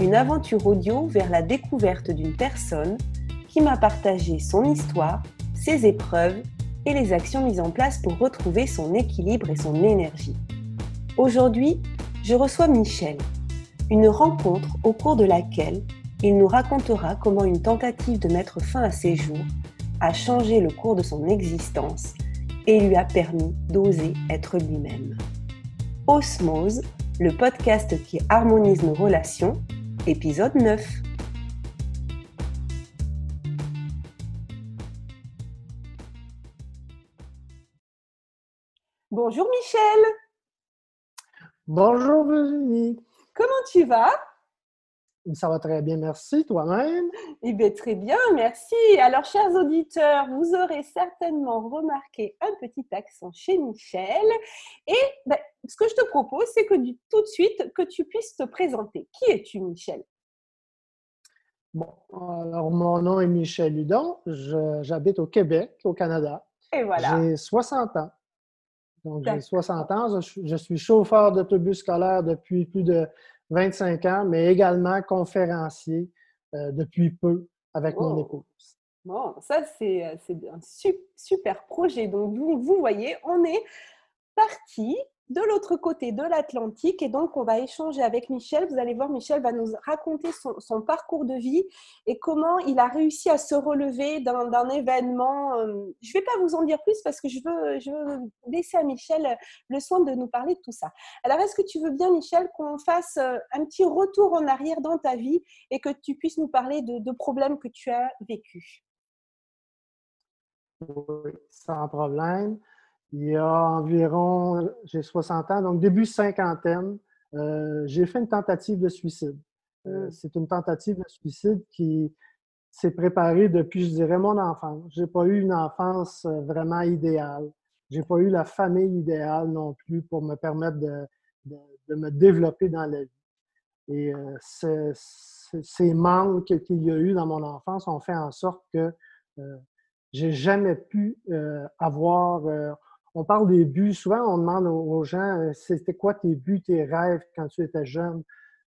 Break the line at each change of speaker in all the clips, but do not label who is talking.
une aventure audio vers la découverte d'une personne qui m'a partagé son histoire, ses épreuves et les actions mises en place pour retrouver son équilibre et son énergie. Aujourd'hui, je reçois Michel, une rencontre au cours de laquelle il nous racontera comment une tentative de mettre fin à ses jours a changé le cours de son existence et lui a permis d'oser être lui-même. Osmose, le podcast qui harmonise nos relations, épisode 9. Bonjour Michel.
Bonjour Virginie.
Comment tu vas?
Ça va très bien, merci. Toi-même?
Eh bien, très bien, merci. Alors, chers auditeurs, vous aurez certainement remarqué un petit accent chez Michel. Et ben, ce que je te propose, c'est que tout de suite, que tu puisses te présenter. Qui es-tu, Michel?
Bon, alors mon nom est Michel Hudon. J'habite au Québec, au Canada.
Et voilà.
J'ai 60 ans. Donc, j'ai 60 ans. Je suis chauffeur d'autobus scolaire depuis plus de 25 ans, mais également conférencier euh, depuis peu avec mon épouse.
Bon, ça, c'est euh, un super projet. Donc, vous, vous voyez, on est parti de l'autre côté de l'Atlantique. Et donc, on va échanger avec Michel. Vous allez voir, Michel va nous raconter son, parcours de vie et comment il a réussi à se relever d'un événement. Euh, je ne vais pas vous en dire plus parce que je veux, je veux laisser à Michel le soin de nous parler de tout ça. Alors, est-ce que tu veux bien, Michel, qu'on fasse euh, un petit retour en arrière dans ta vie et que tu puisses nous parler de, de problèmes que tu as vécus?
Oui, sans problème il y a environ, j'ai 60 ans, donc début cinquantaine, euh, j'ai fait une tentative de suicide. Euh, mmh. c'est une tentative de suicide qui s'est préparée depuis, je dirais, mon enfance. J'ai pas eu une enfance euh, vraiment idéale. J'ai pas eu la famille idéale non plus pour me permettre de, de, me développer dans la vie. Et ces manques qu'il y a eu dans mon enfance ont fait en sorte que j'ai jamais pu avoir on parle des buts. Souvent, on demande aux gens euh, c'était quoi tes buts, tes rêves quand tu étais jeune?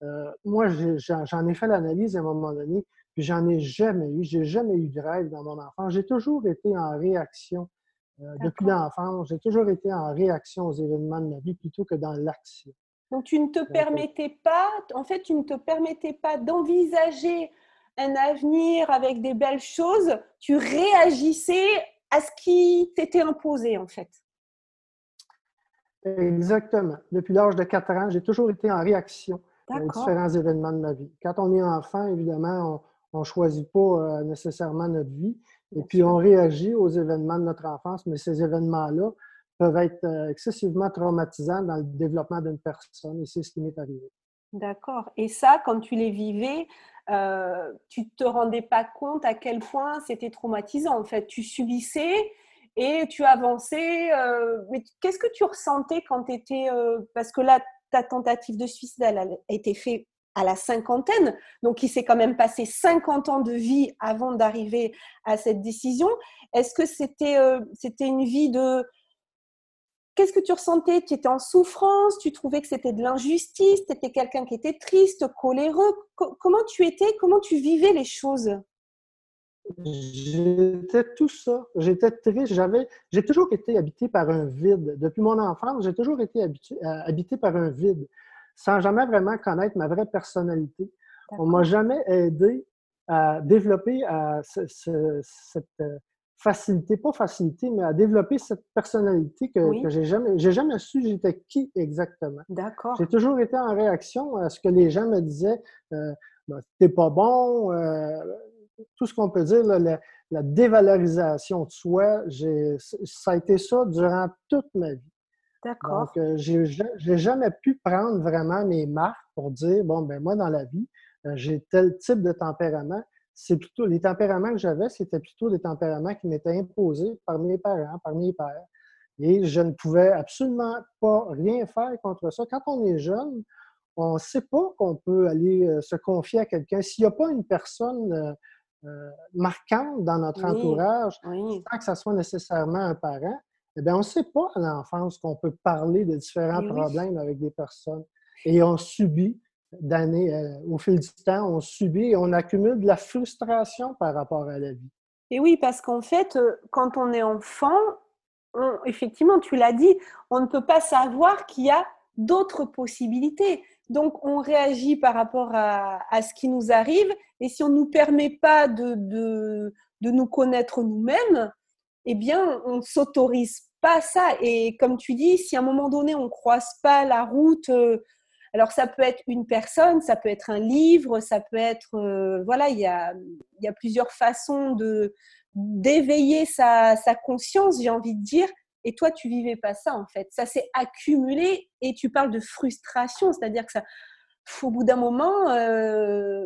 Euh, moi, j'en ai fait l'analyse à un moment donné, puis j'en ai jamais eu. J'ai jamais eu de rêve dans mon enfance. J'ai toujours été en réaction. Euh, depuis l'enfance, j'ai toujours été en réaction aux événements de ma vie plutôt que dans l'action.
Donc, tu ne te permettais pas, en fait, tu ne te permettais pas d'envisager un avenir avec des belles choses. Tu réagissais à ce qui t'était imposé, en fait.
Exactement. Depuis l'âge de 4 ans, j'ai toujours été en réaction aux différents événements de ma vie. Quand on est enfant, évidemment, on ne choisit pas euh, nécessairement notre vie. Et puis, on réagit aux événements de notre enfance, mais ces événements-là peuvent être euh, excessivement traumatisants dans le développement d'une personne. Et c'est ce qui m'est arrivé.
D'accord. Et ça, quand tu les vivais, euh, tu ne te rendais pas compte à quel point c'était traumatisant. En fait, tu subissais et tu avançais. Euh, mais qu'est-ce que tu ressentais quand tu étais. Euh, parce que là, ta tentative de suicide, elle a été faite à la cinquantaine, donc il s'est quand même passé 50 ans de vie avant d'arriver à cette décision. Est-ce que c'était euh, c'était une vie de... Qu'est-ce que tu ressentais? Tu étais en souffrance Tu trouvais que c'était de l'injustice Tu étais quelqu'un qui était triste, coléreux Comment tu étais? Comment tu vivais les choses?
J'étais tout ça. J'étais triste. J'avais, j'ai toujours été habité par un vide. Depuis mon enfance, j'ai toujours été habitué, euh, habité par un vide, sans jamais vraiment connaître ma vraie personnalité. On m'a jamais aidé à développer euh, cette euh, facilité, pas facilité, mais à développer cette personnalité que, que j'ai jamais, j'ai jamais su j'étais qui exactement.
D'accord.
J'ai toujours été en réaction à ce que les gens me disaient. Euh, ben, t'es pas bon, tout ce qu'on peut dire, la, dévalorisation de soi, ça a été ça durant toute ma vie.
D'accord.
Donc, euh, je n'ai jamais pu prendre vraiment mes marques pour dire, bon, ben moi, dans la vie, euh, j'ai tel type de tempérament, c'est plutôt les tempéraments que j'avais, c'était plutôt des tempéraments qui m'étaient imposés par mes parents, par mes pères. Et je ne pouvais absolument pas rien faire contre ça. Quand on est jeune, on ne sait pas qu'on peut aller euh, se confier à quelqu'un. S'il n'y a pas une personne euh, euh, marquante dans notre entourage, sans que ce soit nécessairement un parent, eh bien, on ne sait pas à l'enfance qu'on peut parler de différents problèmes avec des personnes. Et on subit d'années, au fil du temps, on subit et on accumule de la frustration par rapport à la vie.
Et oui, parce qu'en fait, quand on est enfant, effectivement, tu l'as dit, on ne peut pas savoir qu'il y a d'autres possibilités. Donc, on réagit par rapport à, ce qui nous arrive. Et si on ne nous permet pas de, de, nous connaître nous-mêmes, eh bien, on ne s'autorise pas ça. Et comme tu dis, si à un moment donné, on ne croise pas la route, euh, alors ça peut être une personne, ça peut être un livre, ça peut être... Euh, voilà, il y a, y a plusieurs façons de d'éveiller sa, sa conscience, j'ai envie de dire, et toi, tu vivais pas ça, en fait. Ça s'est accumulé et tu parles de frustration, c'est-à-dire que ça, au bout d'un moment, euh,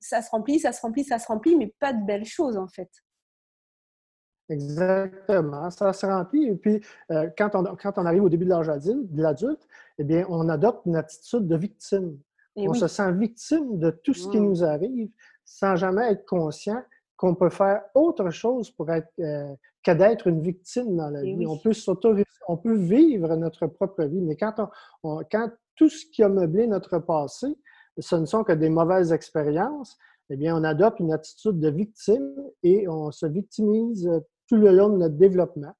ça se remplit, ça se remplit, ça se remplit, mais pas de belles choses, en fait.
Exactement, ça se remplit. Et puis, euh, quand, on, quand on arrive au début de l'âge de l'adulte, eh bien, on adopte une attitude de victime. on se sent victime de tout ce qui mmh. nous arrive sans jamais être conscient qu'on peut faire autre chose pour être euh, que d'être une victime dans la vie. On peut s'autoriser, on peut vivre notre propre vie, mais quand, on, quand tout ce qui a meublé notre passé, ce ne sont que des mauvaises expériences, eh bien, on adopte une attitude de victime et on se victimise tout le long de notre développement.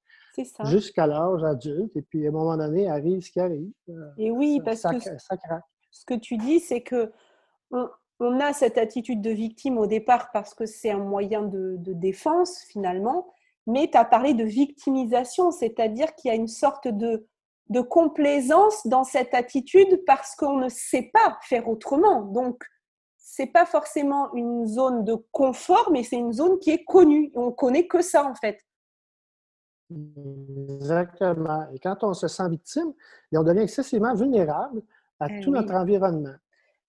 Jusqu'à l'âge adulte, et puis à un moment donné, arrive ce qui arrive.
Euh, et oui, parce que ce que tu dis, c'est que on a cette attitude de victime au départ parce que c'est un moyen de, défense finalement, mais tu as parlé de victimisation, c'est-à-dire qu'il y a une sorte de, complaisance dans cette attitude parce qu'on ne sait pas faire autrement. Donc, c'est pas forcément une zone de confort, mais c'est une zone qui est connue. On connaît que ça en fait.
Exactement. Et quand on se sent victime, on devient excessivement vulnérable à eh tout notre environnement.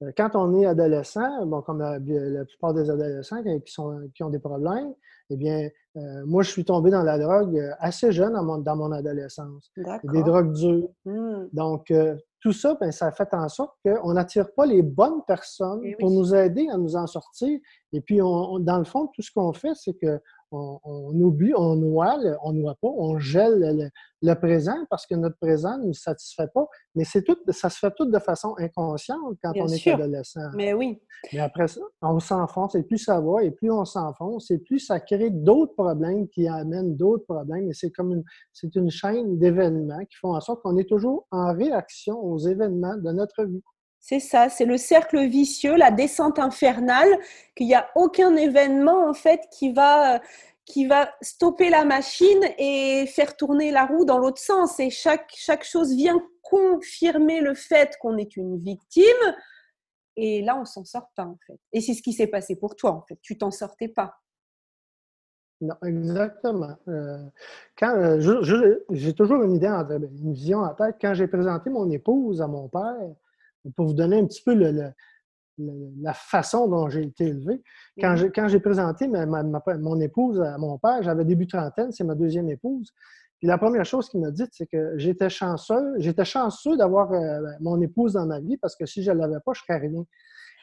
Euh, quand on est adolescent, bon, comme la, plupart des adolescents qui, sont, qui ont des problèmes, eh bien, euh, moi, je suis tombé dans la drogue euh, assez jeune dans mon, dans mon adolescence. Des drogues dures. Mmh. Donc, tout ça, ben, ça fait en sorte qu'on n'attire pas les bonnes personnes eh pour nous aider à nous en sortir. Et puis, on, dans le fond, tout ce qu'on fait, c'est que on, oublie, on noie, on noie pas, on gèle le, présent parce que notre présent ne nous satisfait pas. Mais c'est tout, ça se fait tout de façon inconsciente quand on est adolescent.
Mais oui.
Mais après ça, on s'enfonce et plus ça va et plus on s'enfonce et plus ça crée d'autres problèmes qui amènent d'autres problèmes. Et c'est comme une, c'est une chaîne d'événements qui font en sorte qu'on est toujours en réaction aux événements de notre vie.
C'est ça, c'est le cercle vicieux, la descente infernale, qu'il n'y a aucun événement en fait qui va, qui va stopper la machine et faire tourner la roue dans l'autre sens. Et chaque, chaque chose vient confirmer le fait qu'on est une victime. Et là, on s'en sort pas en fait. Et c'est ce qui s'est passé pour toi en fait. Tu t'en sortais pas.
Non, exactement. Euh, euh, j'ai toujours une idée, une vision en tête. Quand j'ai présenté mon épouse à mon père, pour vous donner un petit peu la façon dont j'ai été élevé. Quand j'ai présenté mon épouse à mon père, j'avais début trentaine, c'est ma deuxième épouse. Puis la première chose qu'il m'a dit, c'est que j'étais chanceux, j'étais chanceux d'avoir euh, mon épouse dans ma vie parce que si je ne l'avais pas, je ne serais rien.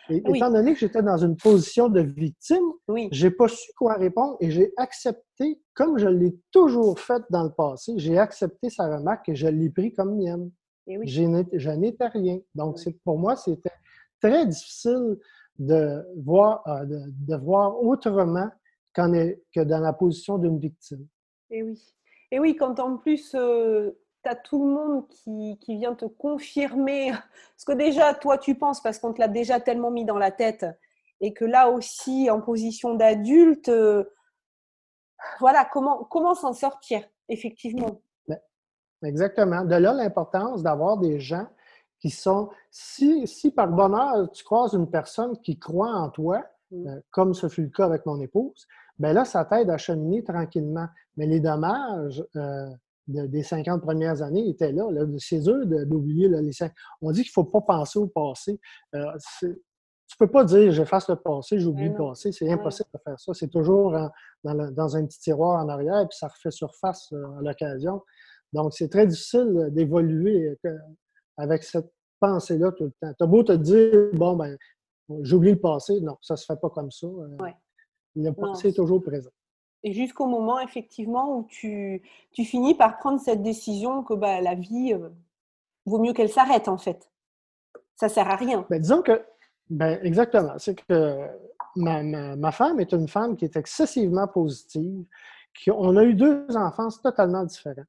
Et, Étant donné que j'étais dans une position de victime, je n'ai pas su quoi répondre et j'ai accepté, comme je l'ai toujours fait dans le passé, j'ai accepté sa remarque et je l'ai pris comme mienne. Eh je n'étais rien. Donc, pour moi, c'était très difficile de voir, euh, de, voir autrement que dans la position d'une victime.
Et eh oui. Et oui, quand en plus, euh, tu as tout le monde qui, vient te confirmer ce que déjà, toi, tu penses, parce qu'on te l'a déjà tellement mis dans la tête, et que là aussi, en position d'adulte, euh, voilà, comment, comment s'en sortir, effectivement?
Exactement. De là l'importance d'avoir des gens qui sont, si, si par bonheur tu croises une personne qui croit en toi, mm. euh, comme ce fut le cas avec mon épouse, bien là, ça t'aide à cheminer tranquillement. Mais les dommages euh, des 50 premières années étaient là. là c'est eux d'oublier les On dit qu'il ne faut pas penser au passé. Euh, tu peux pas dire j'efface le passé, j'oublie le passé. C'est impossible de faire ça. C'est toujours dans, un petit tiroir en arrière, puis ça refait surface euh, à l'occasion. Donc, c'est très difficile d'évoluer euh, avec cette pensée-là tout le temps. Tu as beau te dire, bon, ben, j'oublie le passé. Non, ça se fait pas comme ça. Le passé est toujours présent.
Et jusqu'au moment, effectivement, où tu, tu, finis par prendre cette décision que bah, la vie vaut mieux qu'elle s'arrête, en fait. Ça sert à rien.
Ben, disons que ben, exactement. C'est que ma, femme est une femme qui est excessivement positive. Qui, on a eu deux enfants totalement différents.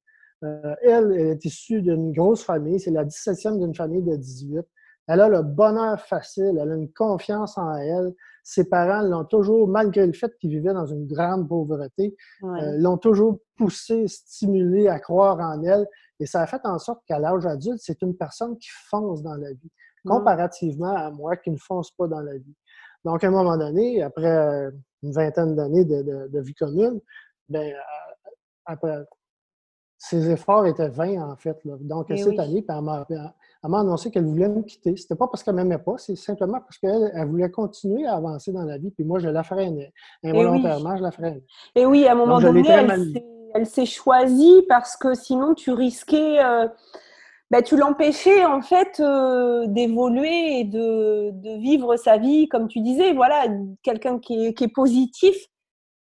Euh, elle, est issue d'une grosse famille. C'est la 17e d'une famille de 18. Elle a le bonheur facile. Elle a une confiance en elle. Ses parents l'ont toujours, malgré le fait qu'ils vivaient dans une grande pauvreté, euh, l'ont toujours poussée, stimulée à croire en elle. Et ça a fait en sorte qu'à l'âge adulte, c'est une personne qui fonce dans la vie comparativement à moi qui ne fonce pas dans la vie. Donc, à un moment donné, après euh, une vingtaine d'années de, vie commune, ben, après, ses efforts étaient vains, en fait. Donc, eh cette année, elle m'a annoncé qu'elle voulait me quitter. C'était pas parce qu'elle m'aimait pas, c'est simplement parce qu'elle elle voulait continuer à avancer dans la vie, puis moi, je la freinais. Eh Involontairement, je la freinais.
Et oui, à un moment donné, elle s'est choisie parce que sinon, tu risquais... Euh, bah, tu l'empêchais en fait euh, d'évoluer et de, de, vivre sa vie, comme tu disais, voilà, quelqu'un qui est, qui est, positif,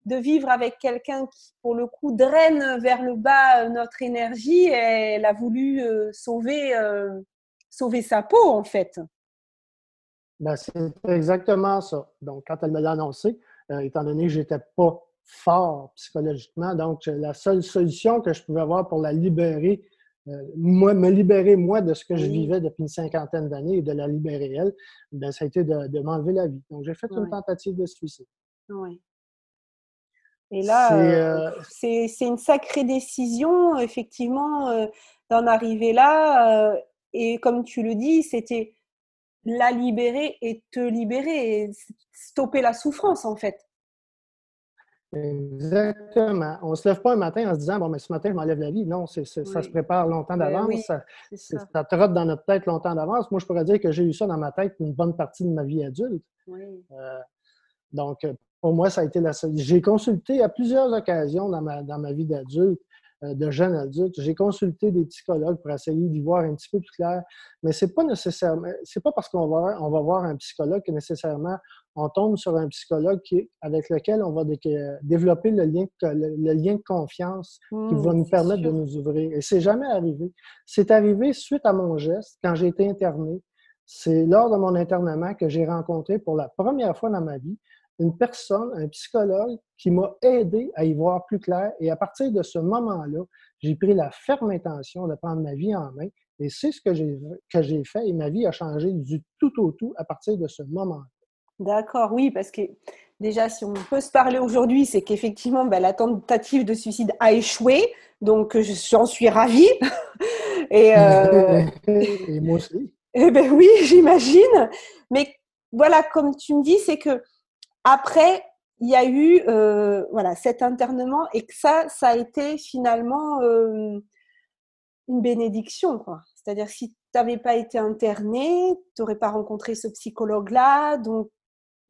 de vivre avec quelqu'un qui, pour le coup, draine vers le bas notre énergie. Et elle a voulu euh, sauver, euh, sauver sa peau, en fait.
Ben, c'est exactement ça. Donc, quand elle me l'a annoncé, étant donné que je n'étais pas fort psychologiquement, donc la seule solution que je pouvais avoir pour la libérer euh, moi, me libérer, moi, de ce que je vivais depuis une cinquantaine d'années et de la libérer elle, ben, ça a été de, m'enlever la vie. Donc, j'ai fait une tentative de suicide.
Oui. Et là, euh, euh, c'est une sacrée décision, effectivement, d'en arriver là. et comme tu le dis, c'était la libérer et te libérer, et stopper la souffrance, en fait.
Exactement. On ne se lève pas un matin en se disant, bon, mais ce matin, je m'enlève la vie. Non, ça se prépare longtemps ben d'avance. ça, ça. trotte dans notre tête longtemps d'avance. Moi, je pourrais dire que j'ai eu ça dans ma tête une bonne partie de ma vie adulte. Euh, donc, pour moi, ça a été la J'ai consulté à plusieurs occasions dans ma, dans ma vie d'adulte euh, de jeunes adultes. J'ai consulté des psychologues pour essayer d'y voir un petit peu plus clair, mais c'est pas nécessairement, c'est pas parce qu'on va, on va voir un psychologue que nécessairement on tombe sur un psychologue qui, avec lequel on va développer le lien, le, lien de confiance qui mmh, va nous permettre de nous ouvrir. Et c'est jamais arrivé. C'est arrivé suite à mon geste quand j'ai été interné. C'est lors de mon internement que j'ai rencontré pour la première fois dans ma vie une personne, un psychologue, qui m'a aidé à y voir plus clair. Et à partir de ce moment-là, j'ai pris la ferme intention de prendre ma vie en main. Et c'est ce que j'ai, que j'ai fait. Et ma vie a changé du tout au tout à partir de ce moment-là.
D'accord, oui, parce que déjà, si on peut se parler aujourd'hui, c'est qu'effectivement, bah, la tentative de suicide a échoué. Donc, j'en suis ravie.
et, euh, et moi aussi.
Eh ben oui, j'imagine. Mais voilà, comme tu me dis, c'est que après, il y a eu euh, voilà, cet internement et que ça, ça a été finalement euh, une bénédiction. C'est-à-dire si tu n'avais pas été interné, tu n'aurais pas rencontré ce psychologue-là. Donc,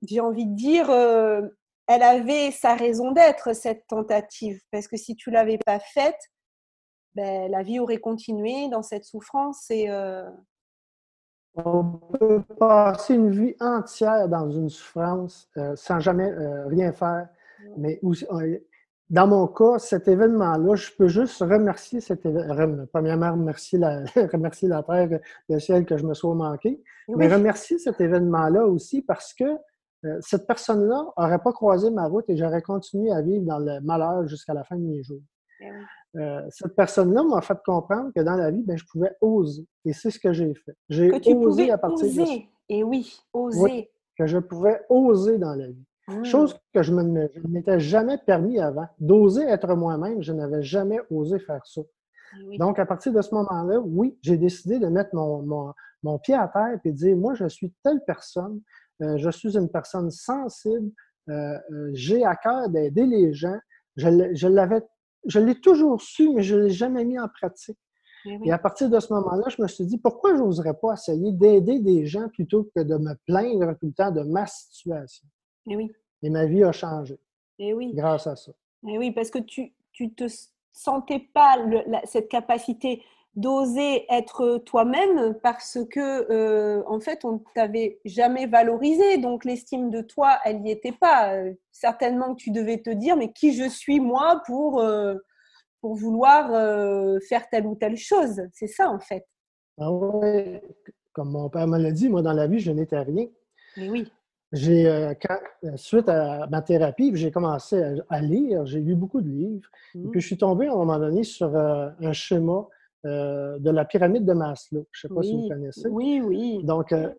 j'ai envie de dire, euh, elle avait sa raison d'être, cette tentative. Parce que si tu l'avais pas faite, ben, la vie aurait continué dans cette souffrance et
on peut passer une vie entière dans une souffrance euh, sans jamais euh, rien faire. Mais euh, dans mon cas, cet événement-là, je peux juste remercier cet événement. Premièrement, remercier la, remercier la Terre, le ciel que je me sois manqué. Mais remercier cet événement-là aussi parce que cette personne-là n'aurait pas croisé ma route et j'aurais continué à vivre dans le malheur jusqu'à la fin de mes jours. Eh euh, cette personne-là m'a fait comprendre que dans la vie, ben, je pouvais oser. Et c'est ce que j'ai fait. J'ai osé à partir
oser. de Et oui, oser.
que je pouvais oser dans la vie. Mmh. Chose que je ne m'étais jamais permis avant. D'oser être moi-même, je n'avais jamais osé faire ça. Ah Donc, à partir de ce moment-là, oui, j'ai décidé de mettre mon, mon, pied à terre et de dire, moi, je suis telle personne, euh, je suis une personne sensible, euh, j'ai à cœur d'aider les gens. Je, je l'avais je l'ai toujours su, mais je ne l'ai jamais mis en pratique. Eh Et à partir de ce moment-là, je me suis dit, pourquoi je n'oserais pas essayer d'aider des gens plutôt que de me plaindre tout le temps de ma situation?
Et eh oui.
Et ma vie a changé.
Et eh oui.
Grâce à ça.
Et oui, parce que tu ne te sentais pas cette capacité d'oser être toi-même parce que euh, en fait on t'avait jamais valorisé. Donc l'estime de toi elle n'y était pas. Certainement que tu devais te dire mais qui je suis moi pour euh, pour vouloir euh, faire telle ou telle chose? C'est ça en fait.
Ah ouais. Comme mon père me l'a dit moi dans la vie je n'étais rien.
Mais oui.
J'ai suite à ma thérapie j'ai commencé à, lire. J'ai lu beaucoup de livres. Et mmh. puis je suis tombé à un moment donné sur un schéma euh, de la pyramide de Maslow. Je ne sais pas si vous connaissez.
Oui, oui.
Donc, euh,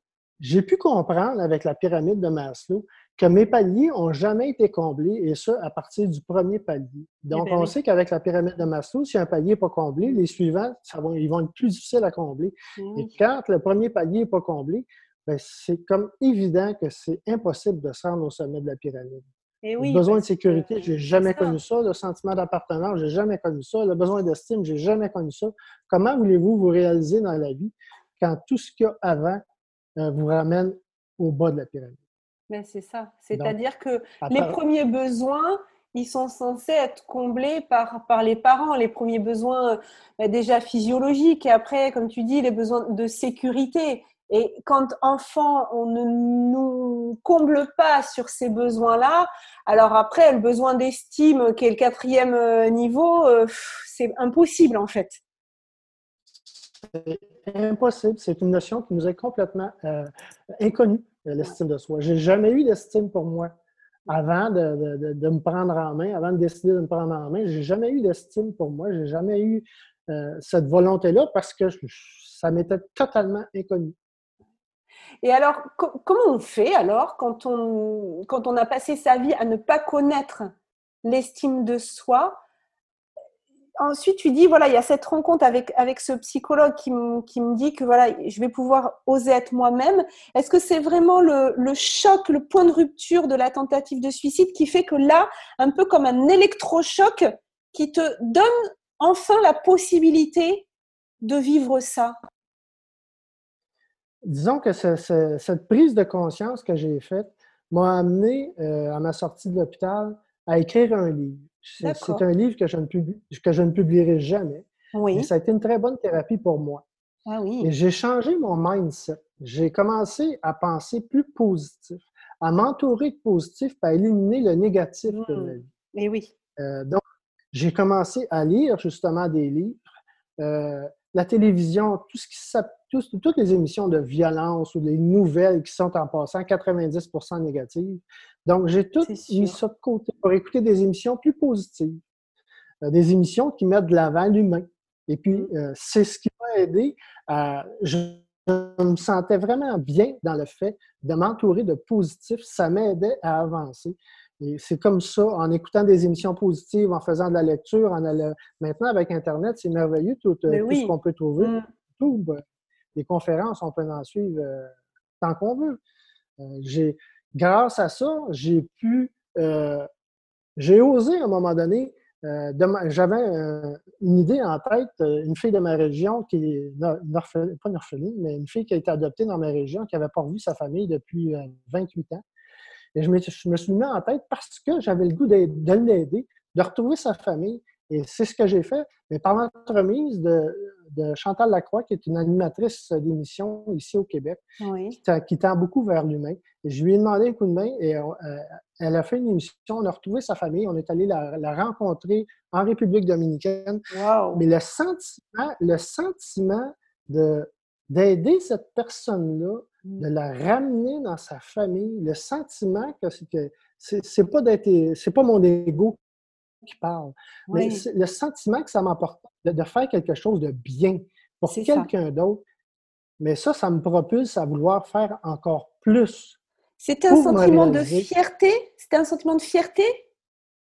j'ai pu comprendre avec la pyramide de Maslow que mes paliers n'ont jamais été comblés, et ça à partir du premier palier. Eh Donc, ben on sait qu'avec la pyramide de Maslow, si un palier n'est pas comblé, les suivants, ils vont être plus difficiles à combler. Et quand le premier palier n'est pas comblé, ben, c'est comme évident que c'est impossible de se rendre au sommet de la pyramide.
Eh
le besoin de sécurité, je n'ai jamais connu ça. Le sentiment d'appartenance, je n'ai jamais connu ça. Le besoin d'estime, je n'ai jamais connu ça. Comment voulez-vous vous réaliser dans la vie quand tout ce qu'il y a avant euh, vous ramène au bas de la pyramide?
Mais c'est ça. C'est-à-dire que les premiers besoins, ils sont censés être comblés par, par les parents. Les premiers besoins euh, déjà physiologiques et après, comme tu dis, les besoins de sécurité. Et quand enfant, on ne nous comble pas sur ces besoins-là, alors après, le besoin d'estime, qui est le quatrième euh, niveau, euh, c'est impossible en fait.
C'est impossible. C'est une notion qui nous est complètement euh, inconnue, l'estime de soi. J'ai jamais eu d'estime pour moi avant de, me prendre en main, avant de décider de me prendre en main. J'ai jamais eu d'estime pour moi. J'ai jamais eu cette volonté-là parce que ça m'était totalement inconnu.
Et alors, comment on fait alors quand on, quand on a passé sa vie à ne pas connaître l'estime de soi? Ensuite, tu dis, voilà, il y a cette rencontre avec, avec ce psychologue qui, qui me dit que voilà, je vais pouvoir oser être moi-même. Est-ce que c'est vraiment le, le, choc, le point de rupture de la tentative de suicide qui fait que là, un peu comme un électrochoc, qui te donne enfin la possibilité de vivre ça?
Disons que cette prise de conscience que j'ai faite m'a amené euh, à ma sortie de l'hôpital à écrire un livre. C'est un livre que je, ne que je ne publierai jamais.
Oui.
ça a été une très bonne thérapie pour moi.
Ah oui.
J'ai changé mon mindset. J'ai commencé à penser plus positif, à m'entourer de positif, à éliminer le négatif de ma
mmh. vie. Et oui.
Euh, donc, j'ai commencé à lire justement des livres. Euh, la télévision, tout ce qui toutes les émissions de violence ou des nouvelles qui sont en passant 90 négatives. Donc, j'ai tout mis ça de côté pour écouter des émissions plus positives, euh, des émissions qui mettent de l'avant l'humain. Et puis, mm. euh, c'est ce qui m'a aidé à. Je, me sentais vraiment bien dans le fait de m'entourer de positifs. Ça m'aidait à avancer. Et c'est comme ça, en écoutant des émissions positives, en faisant de la lecture, en maintenant avec Internet, c'est merveilleux tout, euh, ce qu'on peut trouver. Mm. YouTube, euh, les conférences, on peut en suivre euh, tant qu'on veut. j'ai, grâce à ça, j'ai pu, j'ai osé à un moment donné, j'avais une idée en tête, une fille de ma région qui est une orpheline, pas une orpheline, mais une fille qui a été adoptée dans ma région, qui n'avait pas revu sa famille depuis 28 ans. Et je me, suis mis en tête parce que j'avais le goût de, l'aider, de retrouver sa famille. Et c'est ce que j'ai fait. Mais par l'entremise de, de, Chantal Lacroix, qui est une animatrice d'émission ici au Québec, qui, tend beaucoup vers l'humain. Et je lui ai demandé un coup de main et euh, elle a fait une émission. On a retrouvé sa famille. On est allé la, rencontrer en République dominicaine. Mais le sentiment, le sentiment de, d'aider cette personne-là, de la ramener dans sa famille, le sentiment que c'est c'est pas d'être c'est pas mon ego qui parle, mais le sentiment que ça m'apporte de, faire quelque chose de bien pour quelqu'un d'autre. Mais ça, ça me propulse à vouloir faire encore plus.
C'était un sentiment de fierté? C'était un sentiment de fierté?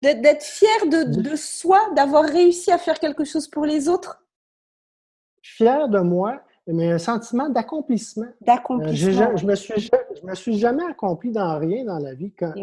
D'être fier de, de soi, d'avoir réussi à faire quelque chose pour les autres?
Fier de moi mais un sentiment d'accomplissement. Euh,
d'accomplissement.
je, me suis, je me suis jamais accompli dans rien dans la vie. Quand,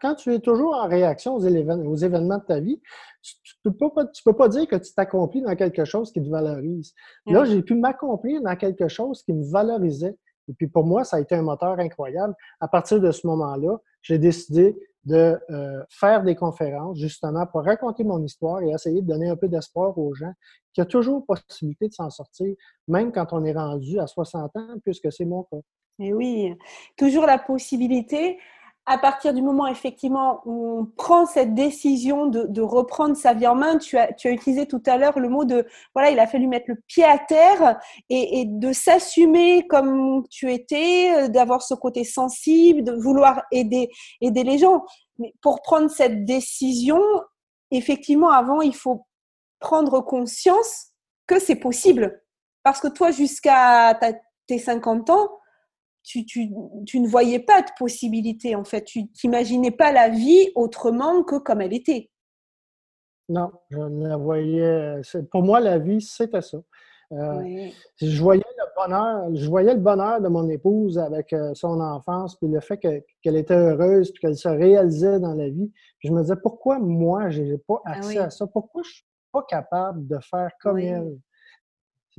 quand, tu es toujours en réaction aux, aux événements de ta vie, tu ne peux, pas, tu peux pas dire que tu t'accomplis dans quelque chose qui te valorise. Là, j'ai pu m'accomplir dans quelque chose qui me valorisait. Et puis pour moi, ça a été un moteur incroyable. À partir de ce moment-là, j'ai décidé de euh, faire des conférences justement pour raconter mon histoire et essayer de donner un peu d'espoir aux gens qu'il y a toujours possibilité de s'en sortir, même quand on est rendu à 60 ans, puisque c'est mon cas.
Et oui, toujours la possibilité à partir du moment effectivement où on prend cette décision de, reprendre sa vie en main, tu as, tu as utilisé tout à l'heure le mot de voilà, il a fallu mettre le pied à terre et, de s'assumer comme tu étais, euh, d'avoir ce côté sensible, de vouloir aider, aider les gens. Mais pour prendre cette décision, effectivement, avant, il faut prendre conscience que c'est possible. Parce que toi, jusqu'à tes 50 ans, tu, tu, tu, ne voyais pas de possibilité, en fait. Tu n'imaginais pas la vie autrement que comme elle était.
Non, je ne la voyais. Pour moi, la vie, c'était ça. Euh, je, voyais le bonheur, je voyais le bonheur de mon épouse avec euh, son enfance, puis le fait qu'elle était heureuse, puis qu'elle se réalisait dans la vie. je me disais, pourquoi moi, je n'ai pas ah accès à ça? Pourquoi je ne suis pas capable de faire comme elle?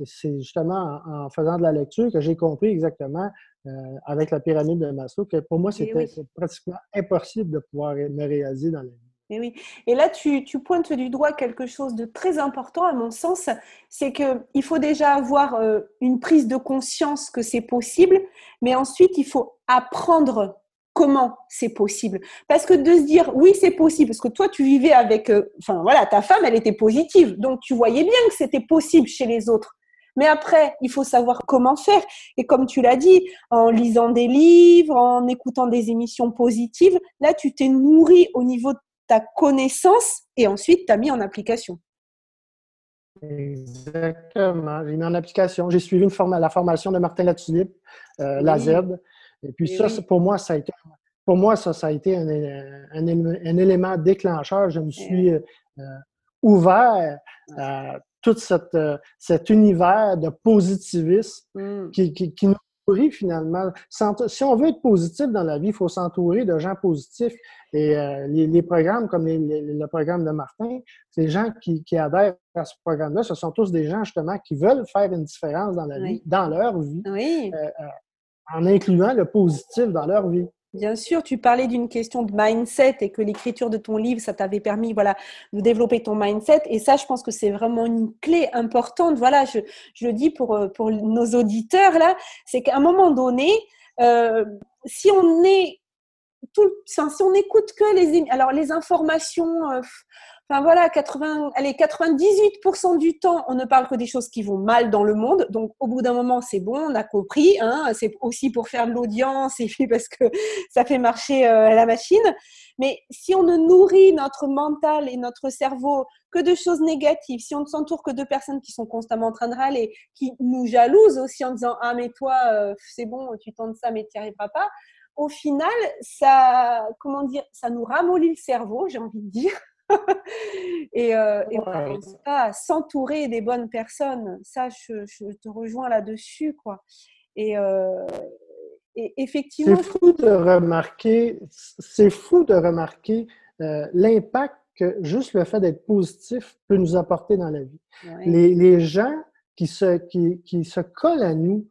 C'est justement en, faisant de la lecture que j'ai compris exactement euh, avec la pyramide de Maslow que pour moi, eh c'était pratiquement impossible de pouvoir me réaliser dans la vie.
Et eh oui. Et là, tu, tu, pointes du doigt quelque chose de très important, à mon sens, c'est qu'il faut déjà avoir euh, une prise de conscience que c'est possible, mais ensuite, il faut apprendre comment c'est possible. Parce que de se dire, oui, c'est possible, parce que toi, tu vivais avec, euh, enfin voilà, ta femme, elle était positive, donc tu voyais bien que c'était possible chez les autres. Mais après, il faut savoir comment faire. Et comme tu l'as dit, en lisant des livres, en écoutant des émissions positives, là, tu t'es nourri au niveau de ta connaissance et ensuite tu as mis en application.
Exactement. J'ai mis en application. J'ai suivi une la formation de Martin Latulippe, euh, la Z. Et puis ça, pour moi, ça a été, pour moi, ça, ça a été un, un, élément déclencheur. Je me suis euh, ouvert à tout cette, euh, cet univers de positivisme mm. qui, qui, nous nourrit finalement. Si on veut être positif dans la vie, il faut s'entourer de gens positifs. Et euh, les, programmes comme le programme de Martin, ces gens qui, qui adhèrent à ce programme-là, ce sont tous des gens justement qui veulent faire une différence dans la vie, dans leur vie, euh, en incluant le positif dans leur vie.
Bien sûr, tu parlais d'une question de mindset et que l'écriture de ton livre, ça t'avait permis voilà, de développer ton mindset. Et ça, je pense que c'est vraiment une clé importante. Voilà, je, le dis pour, euh, pour nos auditeurs, là, c'est qu'à un moment donné, euh, si on est tout, si on que les, alors les informations, euh, Enfin voilà, 80, allez, 98% du temps, on ne parle que des choses qui vont mal dans le monde. Donc au bout d'un moment, c'est bon, on a compris. Hein, c'est aussi pour faire de l'audience et puis parce que ça fait marcher euh, la machine. Mais si on ne nourrit notre mental et notre cerveau que de choses négatives, si on ne s'entoure que de personnes qui sont constamment en train de râler, qui nous jalousent aussi en disant ah mais toi euh, c'est bon, tu tentes ça mais tu n'y arriveras pas. Au final, ça, comment dire, ça nous ramollit le cerveau, j'ai envie de dire. et, euh, et s'entourer des bonnes personnes. Ça, je, te rejoins là-dessus, quoi. Et, euh, effectivement,
c'est fou de remarquer, c'est fou de remarquer euh, l'impact que juste le fait d'être positif peut nous apporter dans la vie. Les, les, gens qui se, qui, qui, se collent à nous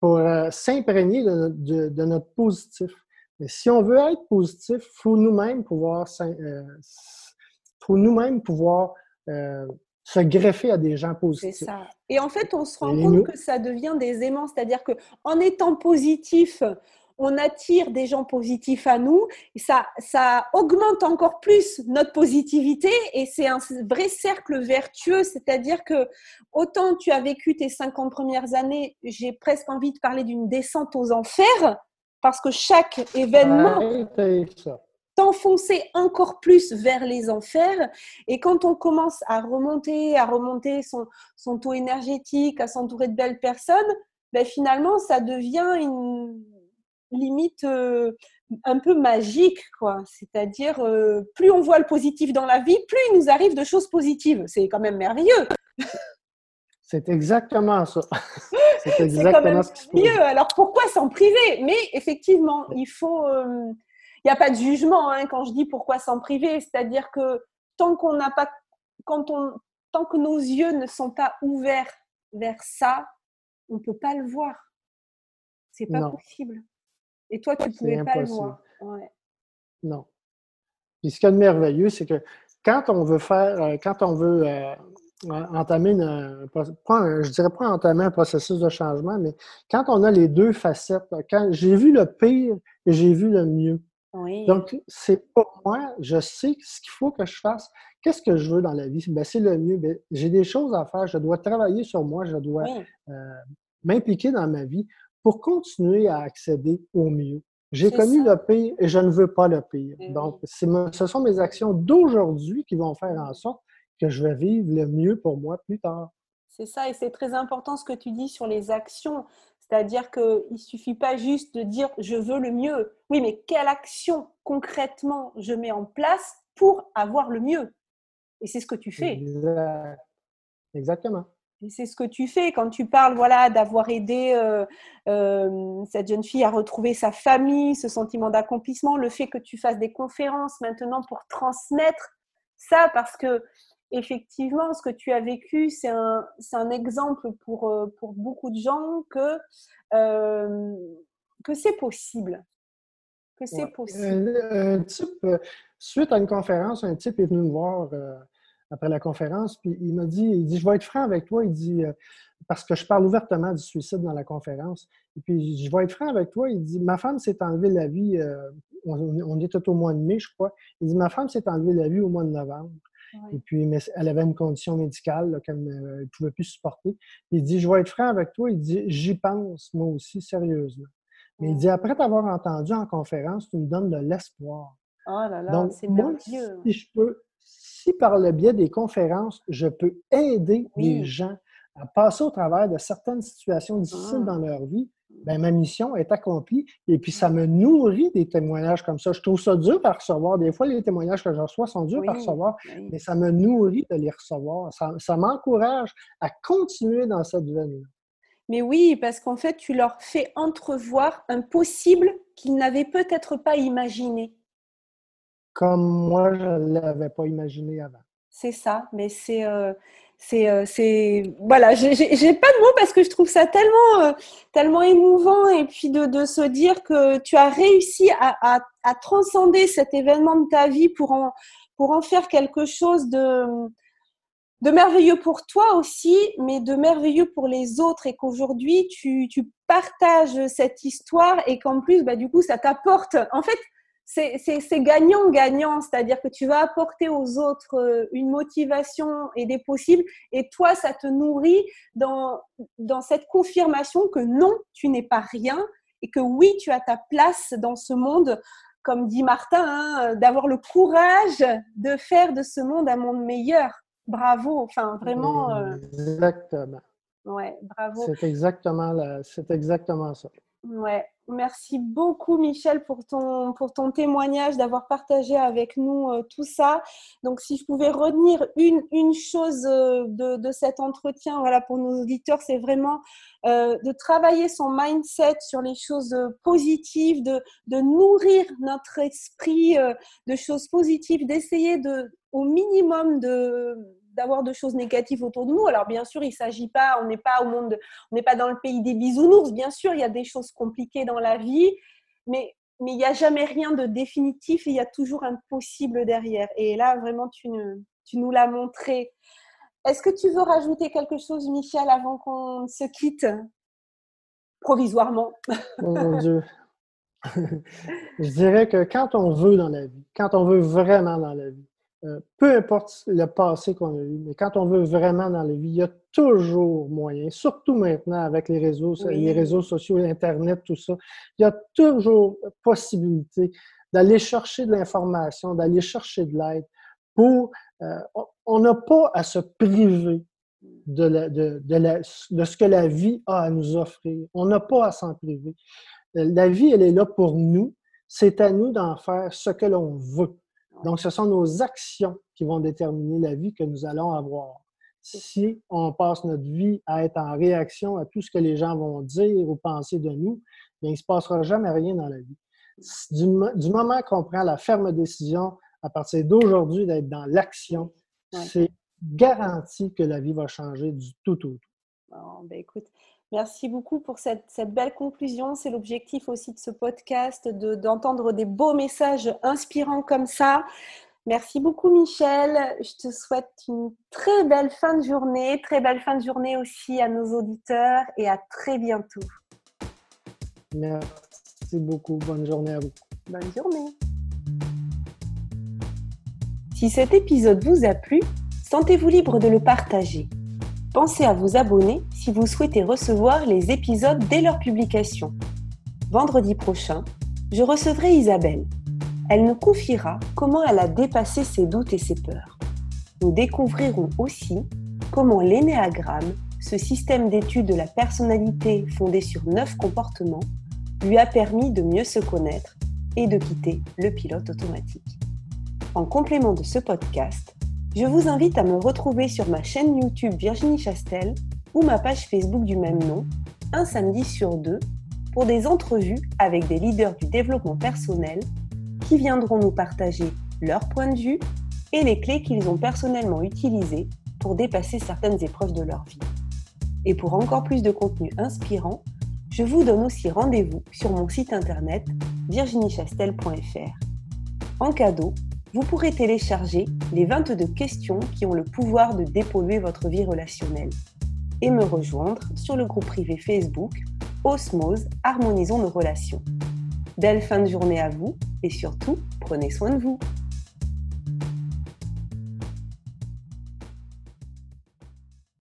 pour euh, s'imprégner de, de, de, notre positif. Mais si on veut être positif, il faut nous-mêmes pouvoir faut nous-mêmes pouvoir euh, se greffer à des gens positifs.
C'est ça. Et en fait, on se rend compte que ça devient des aimants, c'est-à-dire que en étant positif, on attire des gens positifs à nous, et ça, ça augmente encore plus notre positivité. Et c'est un vrai cercle vertueux, c'est-à-dire que autant tu as vécu tes 50 premières années, j'ai presque envie de parler d'une descente aux enfers, parce que chaque événement t'enfoncer encore plus vers les enfers. Et quand on commence à remonter, à remonter son, son taux énergétique, à s'entourer de belles personnes, ben finalement, ça devient une limite euh, un peu magique, quoi. C'est-à-dire, euh, plus on voit le positif dans la vie, plus il nous arrive de choses positives. C'est quand même merveilleux.
C'est exactement ça. C'est exactement ce
qu'il faut. Mieux. Alors pourquoi s'en priver? Mais effectivement, il faut. Euh, n'y a pas de jugement hein, quand je dis pourquoi s'en priver. C'est-à-dire que tant qu'on n'a pas, quand on, tant que nos yeux ne sont pas ouverts vers ça, on ne peut pas le voir. C'est pas possible. Et toi, tu ne pouvais pas le voir.
Non. Puis ce qui est merveilleux, c'est que quand on veut faire, euh, quand on veut euh, entamer, une, je dirais pas entamer un processus de changement, mais quand on a les deux facettes, quand j'ai vu le pire et j'ai vu le mieux. Donc, c'est pour moi, je sais ce qu'il faut que je fasse. Qu'est-ce que je veux dans la vie? Ben, c'est le mieux. Ben, j'ai des choses à faire. Je dois travailler sur moi. Je dois euh, m'impliquer dans ma vie pour continuer à accéder au mieux. J'ai connu le pire et je ne veux pas le pire. Eh Donc, ce sont mes actions d'aujourd'hui qui vont faire en sorte que je vais vivre le mieux pour moi plus tard.
C'est ça, et c'est très important ce que tu dis sur les actions. C'est-à-dire qu'il ne suffit pas juste de dire je veux le mieux. Oui, mais quelle action concrètement je mets en place pour avoir le mieux? Et c'est ce que tu fais.
Exactement
c'est ce que tu fais quand tu parles voilà, d'avoir aidé euh, euh, cette jeune fille à retrouver sa famille, ce sentiment d'accomplissement, le fait que tu fasses des conférences maintenant pour transmettre ça, parce que effectivement, ce que tu as vécu, c'est un, un, exemple pour, euh, pour beaucoup de gens que, que c'est possible. Que c'est possible.
Un, type, suite à une conférence, un type est venu me voir après la conférence, puis il m'a dit, il dit, je vais être franc avec toi, il dit, euh, parce que je parle ouvertement du suicide dans la conférence, et puis je vais être franc avec toi, il dit, ma femme s'est enlevée la vie, euh, on, était au mois de mai, je crois, il dit, ma femme s'est enlevée la vie au mois de novembre. Et puis, mais elle avait une condition médicale qu'elle ne pouvait plus supporter. Il dit, je vais être franc avec toi. Il dit, j'y pense, moi aussi, sérieusement. Mais il dit, après t'avoir entendu en conférence, tu me donnes de l'espoir.
Oh là là, c'est merveilleux.
Si je peux si par le biais des conférences, je peux aider les gens à passer au travers de certaines situations difficiles ah. dans leur vie, ben, ma mission est accomplie et puis ça me nourrit des témoignages comme ça. Je trouve ça dur à recevoir. Des fois, les témoignages que je reçois sont durs à recevoir, mais ça me nourrit de les recevoir. Ça, m'encourage à continuer dans cette veine.
Mais oui, parce qu'en fait, tu leur fais entrevoir un possible qu'ils n'avaient peut-être pas imaginé
comme moi, je ne l'avais pas imaginé avant.
C'est ça, mais c'est. Euh, euh, c'est, voilà, j'ai pas de mots parce que je trouve ça tellement, euh, tellement émouvant et puis de, de, se dire que tu as réussi à, à, transcender cet événement de ta vie pour en, pour en faire quelque chose de, de merveilleux pour toi aussi, mais de merveilleux pour les autres et qu'aujourd'hui tu, tu, partages cette histoire et qu'en plus, bah, du coup, ça t'apporte. En fait, c'est gagnant-gagnant, c'est-à-dire que tu vas apporter aux autres euh, une motivation et des possibles, et toi, ça te nourrit dans, dans cette confirmation que non, tu n'es pas rien, et que oui, tu as ta place dans ce monde, comme dit Martin, hein, d'avoir le courage de faire de ce monde un monde meilleur. Bravo, enfin vraiment.
Euh, exactement.
Ouais, bravo.
C'est exactement, c'est exactement ça.
Ouais, merci beaucoup Michel pour ton, pour ton témoignage, d'avoir partagé avec nous euh, tout ça. Donc si je pouvais retenir une, une chose euh, de, de, cet entretien voilà, pour nos auditeurs, c'est vraiment euh, de travailler son mindset sur les choses positives, de, de nourrir notre esprit de choses positives, d'essayer de, au minimum de d'avoir de choses négatives autour de nous. Alors bien sûr, il s'agit pas, on n'est pas au monde, on n'est pas dans le pays des bisounours. Bien sûr, il y a des choses compliquées dans la vie, mais mais il n'y a jamais rien de définitif il y a toujours un possible derrière. Et là, vraiment, tu, tu nous l'as montré. Est-ce que tu veux rajouter quelque chose, Michel, avant qu'on se quitte? Provisoirement
Oh mon Dieu. Je dirais que quand on veut dans la vie, quand on veut vraiment dans la vie, euh, peu importe le passé qu'on a eu, mais quand on veut vraiment dans la vie, il y a toujours moyen, surtout maintenant avec les réseaux, les réseaux sociaux, Internet, tout ça, il y a toujours possibilité d'aller chercher de l'information, d'aller chercher de l'aide pour... Euh, on n'a pas à se priver de, de, de, ce que la vie a à nous offrir. On n'a pas à s'en priver. La vie, elle est là pour nous. C'est à nous d'en faire ce que l'on veut. Donc, ce sont nos actions qui vont déterminer la vie que nous allons avoir. Si on passe notre vie à être en réaction à tout ce que les gens vont dire ou penser de nous, bien, il ne se passera jamais rien dans la vie. Du, du moment qu'on prend la ferme décision à partir d'aujourd'hui d'être dans l'action, c'est garanti que la vie va changer du tout au tout.
ben écoute, merci beaucoup pour cette, belle conclusion. C'est l'objectif aussi de ce podcast, d'entendre des beaux messages inspirants comme ça. Merci beaucoup Michel. Je te souhaite une très belle fin de journée, très belle fin de journée aussi à nos auditeurs et à très bientôt.
Merci beaucoup. Bonne journée à vous.
Bonne journée. Si cet épisode vous a plu, sentez-vous libre de le partager. Pensez à vous abonner si vous souhaitez recevoir les épisodes dès leur publication. Vendredi prochain, je recevrai Isabelle. Elle nous confiera comment elle a dépassé ses doutes et ses peurs. Nous découvrirons aussi comment l'énéagramme, ce système d'études de la personnalité fondé sur neuf comportements, lui a permis de mieux se connaître et de quitter le pilote automatique. En complément de ce podcast, je vous invite à me retrouver sur ma chaîne YouTube Virginie Chastel ou ma page Facebook du même nom, un samedi sur deux, pour des entrevues avec des leaders du développement personnel qui viendront nous partager leur point de vue et les clés qu'ils ont personnellement utilisées pour dépasser certaines épreuves de leur vie. Et pour encore plus de contenu inspirant, je vous donne aussi rendez-vous sur mon site internet virginiechastel.fr. En cadeau, vous pourrez télécharger les 22 questions qui ont le pouvoir de dépolluer votre vie relationnelle et me rejoindre sur le groupe privé Facebook Osmose Harmonisons nos relations. Belle fin de journée à vous et surtout, prenez soin de vous.